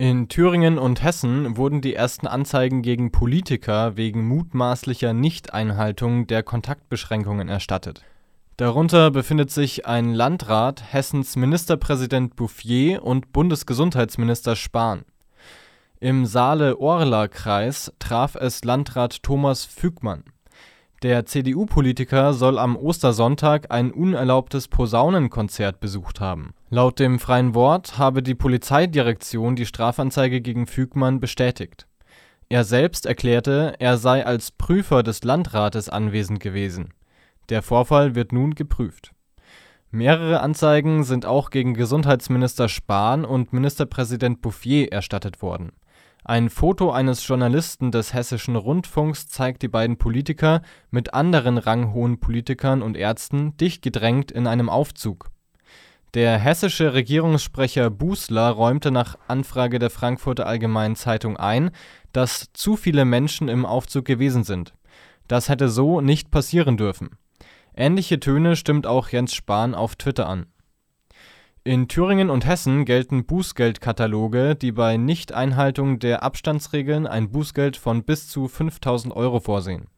In Thüringen und Hessen wurden die ersten Anzeigen gegen Politiker wegen mutmaßlicher Nichteinhaltung der Kontaktbeschränkungen erstattet. Darunter befindet sich ein Landrat, Hessens Ministerpräsident Bouffier und Bundesgesundheitsminister Spahn. Im Saale-Orla-Kreis traf es Landrat Thomas Fügmann. Der CDU-Politiker soll am Ostersonntag ein unerlaubtes Posaunenkonzert besucht haben. Laut dem Freien Wort habe die Polizeidirektion die Strafanzeige gegen Fügmann bestätigt. Er selbst erklärte, er sei als Prüfer des Landrates anwesend gewesen. Der Vorfall wird nun geprüft. Mehrere Anzeigen sind auch gegen Gesundheitsminister Spahn und Ministerpräsident Bouffier erstattet worden ein Foto eines Journalisten des Hessischen Rundfunks zeigt die beiden Politiker mit anderen ranghohen Politikern und Ärzten dicht gedrängt in einem Aufzug. Der hessische Regierungssprecher Bußler räumte nach Anfrage der Frankfurter Allgemeinen Zeitung ein, dass zu viele Menschen im Aufzug gewesen sind. Das hätte so nicht passieren dürfen. Ähnliche Töne stimmt auch Jens Spahn auf Twitter an in Thüringen und Hessen gelten Bußgeldkataloge, die bei Nichteinhaltung der Abstandsregeln ein Bußgeld von bis zu 5000 Euro vorsehen